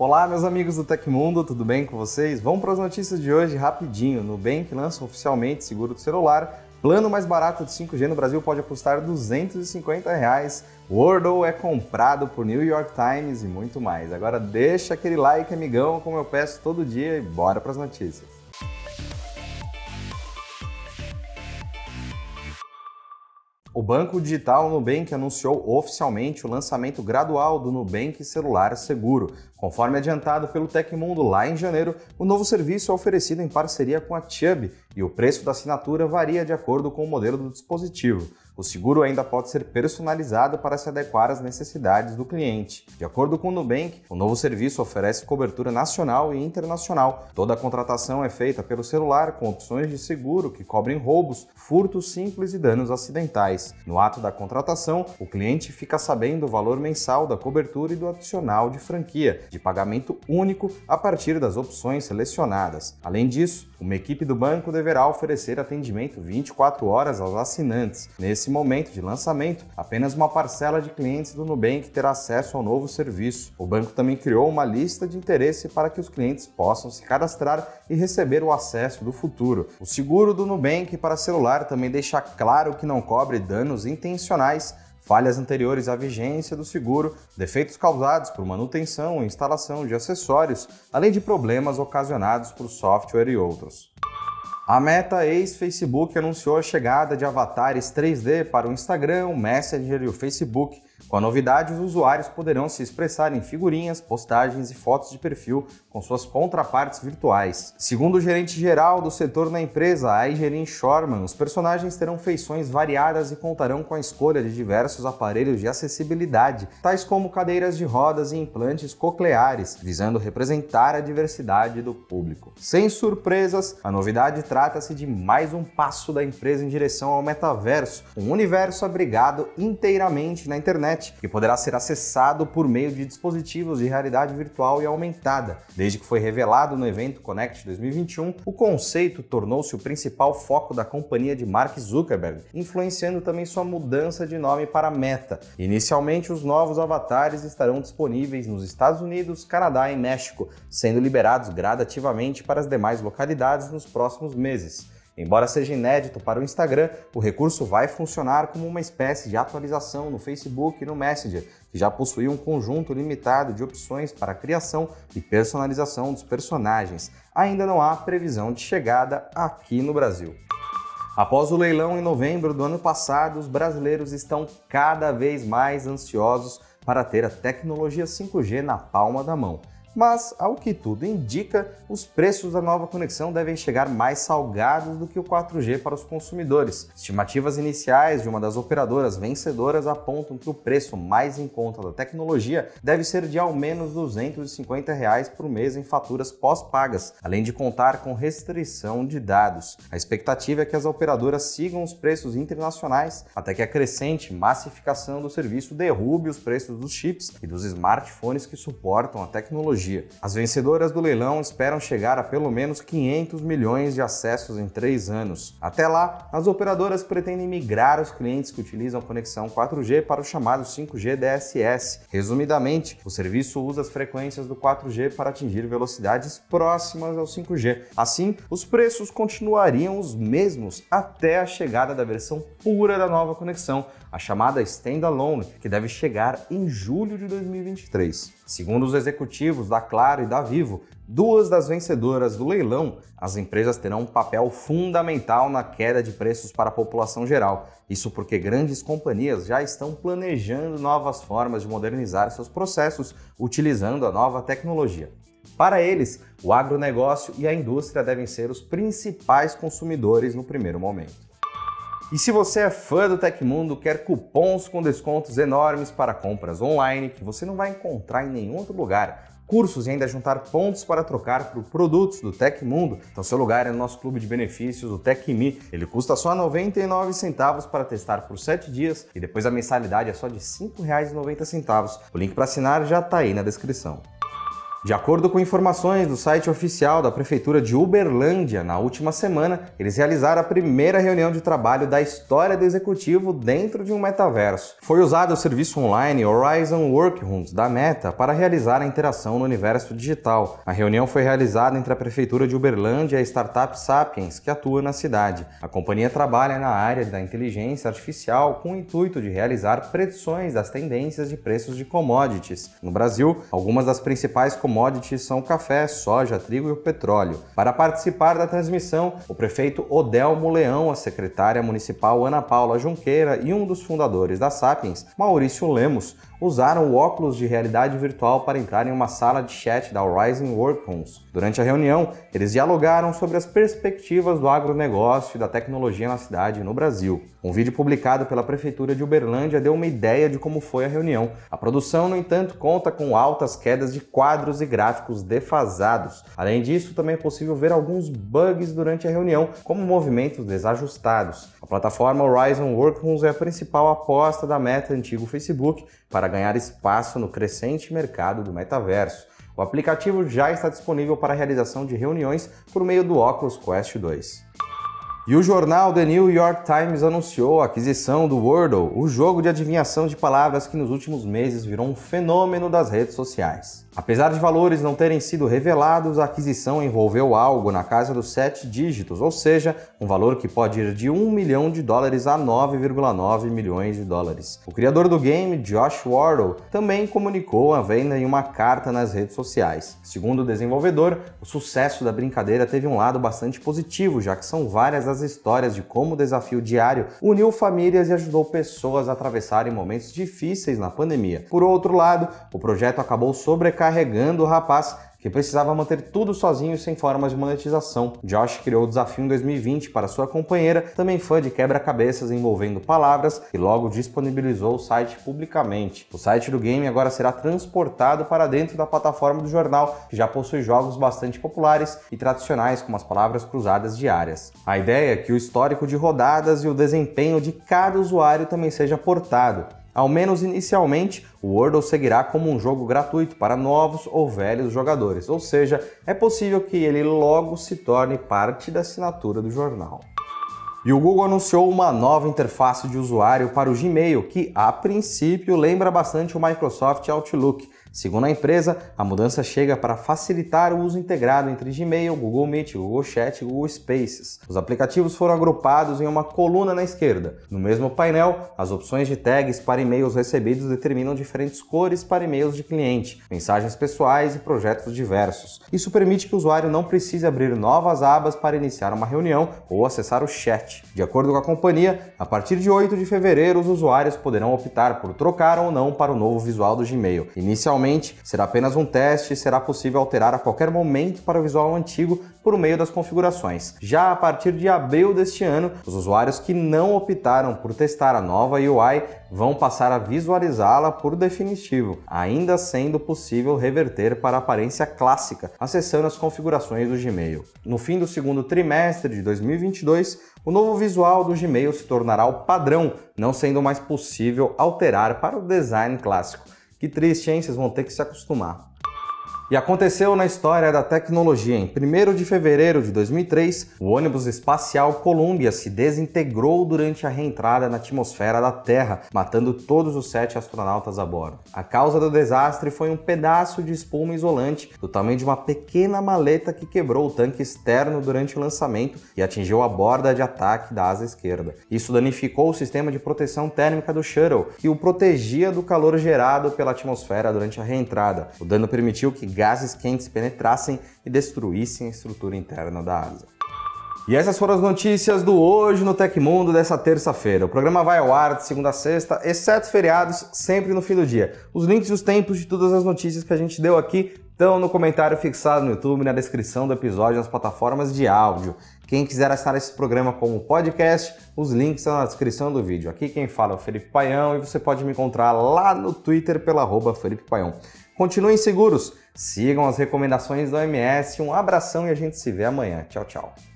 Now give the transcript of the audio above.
Olá, meus amigos do Tecmundo, tudo bem com vocês? Vamos para as notícias de hoje rapidinho. Nubank lança oficialmente seguro do celular. Plano mais barato de 5G no Brasil pode custar 250 reais. Wordle é comprado por New York Times e muito mais. Agora deixa aquele like, amigão, como eu peço todo dia e bora para as notícias. O banco digital Nubank anunciou oficialmente o lançamento gradual do Nubank Celular Seguro. Conforme adiantado pelo Tecmundo lá em janeiro, o novo serviço é oferecido em parceria com a Chubb e o preço da assinatura varia de acordo com o modelo do dispositivo. O seguro ainda pode ser personalizado para se adequar às necessidades do cliente. De acordo com o Nubank, o novo serviço oferece cobertura nacional e internacional. Toda a contratação é feita pelo celular com opções de seguro que cobrem roubos, furtos simples e danos acidentais. No ato da contratação, o cliente fica sabendo o valor mensal da cobertura e do adicional de franquia, de pagamento único a partir das opções selecionadas. Além disso, uma equipe do banco deverá oferecer atendimento 24 horas aos assinantes. Nesse momento de lançamento, apenas uma parcela de clientes do Nubank terá acesso ao novo serviço. O banco também criou uma lista de interesse para que os clientes possam se cadastrar e receber o acesso do futuro. O seguro do Nubank para celular também deixa claro que não cobre danos intencionais falhas anteriores à vigência do seguro, defeitos causados por manutenção ou instalação de acessórios, além de problemas ocasionados por software e outros. A Meta ex-Facebook anunciou a chegada de avatares 3D para o Instagram, o Messenger e o Facebook com a novidade, os usuários poderão se expressar em figurinhas, postagens e fotos de perfil com suas contrapartes virtuais. Segundo o gerente geral do setor na empresa, Aigerin Shorman, os personagens terão feições variadas e contarão com a escolha de diversos aparelhos de acessibilidade, tais como cadeiras de rodas e implantes cocleares, visando representar a diversidade do público. Sem surpresas, a novidade trata-se de mais um passo da empresa em direção ao metaverso, um universo abrigado inteiramente na internet que poderá ser acessado por meio de dispositivos de realidade virtual e aumentada. Desde que foi revelado no evento Connect 2021, o conceito tornou-se o principal foco da companhia de Mark Zuckerberg, influenciando também sua mudança de nome para Meta. Inicialmente, os novos avatares estarão disponíveis nos Estados Unidos, Canadá e México, sendo liberados gradativamente para as demais localidades nos próximos meses. Embora seja inédito para o Instagram, o recurso vai funcionar como uma espécie de atualização no Facebook e no Messenger, que já possui um conjunto limitado de opções para a criação e personalização dos personagens. Ainda não há previsão de chegada aqui no Brasil. Após o leilão em novembro do ano passado, os brasileiros estão cada vez mais ansiosos para ter a tecnologia 5G na palma da mão mas, ao que tudo indica, os preços da nova conexão devem chegar mais salgados do que o 4G para os consumidores. Estimativas iniciais de uma das operadoras vencedoras apontam que o preço mais em conta da tecnologia deve ser de ao menos 250 reais por mês em faturas pós-pagas, além de contar com restrição de dados. A expectativa é que as operadoras sigam os preços internacionais até que a crescente massificação do serviço derrube os preços dos chips e dos smartphones que suportam a tecnologia dia. As vencedoras do leilão esperam chegar a pelo menos 500 milhões de acessos em três anos. Até lá, as operadoras pretendem migrar os clientes que utilizam conexão 4G para o chamado 5G DSS. Resumidamente, o serviço usa as frequências do 4G para atingir velocidades próximas ao 5G. Assim, os preços continuariam os mesmos até a chegada da versão pura da nova conexão, a chamada Standalone, que deve chegar em julho de 2023. Segundo os executivos da Claro e da Vivo, duas das vencedoras do leilão, as empresas terão um papel fundamental na queda de preços para a população geral. Isso porque grandes companhias já estão planejando novas formas de modernizar seus processos utilizando a nova tecnologia. Para eles, o agronegócio e a indústria devem ser os principais consumidores no primeiro momento. E se você é fã do Tecmundo, quer cupons com descontos enormes para compras online que você não vai encontrar em nenhum outro lugar, cursos e ainda juntar pontos para trocar por produtos do Tecmundo, então seu lugar é no nosso clube de benefícios, o TecMe. Ele custa só 99 centavos para testar por 7 dias e depois a mensalidade é só de R$ 5,90. O link para assinar já está aí na descrição. De acordo com informações do site oficial da Prefeitura de Uberlândia, na última semana, eles realizaram a primeira reunião de trabalho da história do executivo dentro de um metaverso. Foi usado o serviço online Horizon Workrooms da Meta para realizar a interação no universo digital. A reunião foi realizada entre a Prefeitura de Uberlândia e a startup Sapiens, que atua na cidade. A companhia trabalha na área da inteligência artificial com o intuito de realizar predições das tendências de preços de commodities. No Brasil, algumas das principais commodities são o café, soja, trigo e o petróleo. Para participar da transmissão, o prefeito Odelmo Leão, a secretária municipal Ana Paula Junqueira e um dos fundadores da Sapiens, Maurício Lemos, usaram o óculos de realidade virtual para entrar em uma sala de chat da Horizon Workrooms. Durante a reunião, eles dialogaram sobre as perspectivas do agronegócio e da tecnologia na cidade e no Brasil. Um vídeo publicado pela Prefeitura de Uberlândia deu uma ideia de como foi a reunião. A produção, no entanto, conta com altas quedas de quadros e gráficos defasados. Além disso, também é possível ver alguns bugs durante a reunião, como movimentos desajustados. A plataforma Horizon Workrooms é a principal aposta da Meta antigo Facebook para ganhar espaço no crescente mercado do metaverso. O aplicativo já está disponível para a realização de reuniões por meio do Oculus Quest 2. E o jornal The New York Times anunciou a aquisição do Wordle, o jogo de adivinhação de palavras que nos últimos meses virou um fenômeno das redes sociais. Apesar de valores não terem sido revelados, a aquisição envolveu algo na casa dos sete dígitos, ou seja, um valor que pode ir de 1 milhão de dólares a 9,9 milhões de dólares. O criador do game, Josh Wardle, também comunicou a venda em uma carta nas redes sociais. Segundo o desenvolvedor, o sucesso da brincadeira teve um lado bastante positivo, já que são várias as histórias de como o desafio diário uniu famílias e ajudou pessoas a atravessarem momentos difíceis na pandemia. Por outro lado, o projeto acabou sobrecarregando carregando o rapaz que precisava manter tudo sozinho sem formas de monetização. Josh criou o desafio em 2020 para sua companheira, também fã de quebra-cabeças envolvendo palavras, e logo disponibilizou o site publicamente. O site do game agora será transportado para dentro da plataforma do jornal, que já possui jogos bastante populares e tradicionais, como as palavras cruzadas diárias. A ideia é que o histórico de rodadas e o desempenho de cada usuário também seja portado. Ao menos inicialmente, o Wordle seguirá como um jogo gratuito para novos ou velhos jogadores, ou seja, é possível que ele logo se torne parte da assinatura do jornal. E o Google anunciou uma nova interface de usuário para o Gmail, que a princípio lembra bastante o Microsoft Outlook, Segundo a empresa, a mudança chega para facilitar o uso integrado entre Gmail, Google Meet, Google Chat e Google Spaces. Os aplicativos foram agrupados em uma coluna na esquerda. No mesmo painel, as opções de tags para e-mails recebidos determinam diferentes cores para e-mails de cliente, mensagens pessoais e projetos diversos. Isso permite que o usuário não precise abrir novas abas para iniciar uma reunião ou acessar o chat. De acordo com a companhia, a partir de 8 de fevereiro, os usuários poderão optar por trocar ou não para o novo visual do Gmail. Inicialmente, Inicialmente, será apenas um teste e será possível alterar a qualquer momento para o visual antigo por meio das configurações. Já a partir de abril deste ano, os usuários que não optaram por testar a nova UI vão passar a visualizá-la por definitivo, ainda sendo possível reverter para a aparência clássica, acessando as configurações do Gmail. No fim do segundo trimestre de 2022, o novo visual do Gmail se tornará o padrão, não sendo mais possível alterar para o design clássico. Que triste, hein? Vocês vão ter que se acostumar. E aconteceu na história da tecnologia. Em 1 de fevereiro de 2003, o ônibus espacial Columbia se desintegrou durante a reentrada na atmosfera da Terra, matando todos os sete astronautas a bordo. A causa do desastre foi um pedaço de espuma isolante do tamanho de uma pequena maleta que quebrou o tanque externo durante o lançamento e atingiu a borda de ataque da asa esquerda. Isso danificou o sistema de proteção térmica do shuttle, que o protegia do calor gerado pela atmosfera durante a reentrada. O dano permitiu que gases quentes penetrassem e destruíssem a estrutura interna da asa. E essas foram as notícias do Hoje no Tecmundo dessa terça-feira. O programa vai ao ar de segunda a sexta, exceto feriados, sempre no fim do dia. Os links e os tempos de todas as notícias que a gente deu aqui estão no comentário fixado no YouTube, na descrição do episódio, nas plataformas de áudio. Quem quiser assinar esse programa como podcast, os links estão na descrição do vídeo. Aqui quem fala é o Felipe Paião e você pode me encontrar lá no Twitter pela arroba Felipe Paião. Continuem seguros, sigam as recomendações da OMS, um abração e a gente se vê amanhã. Tchau, tchau.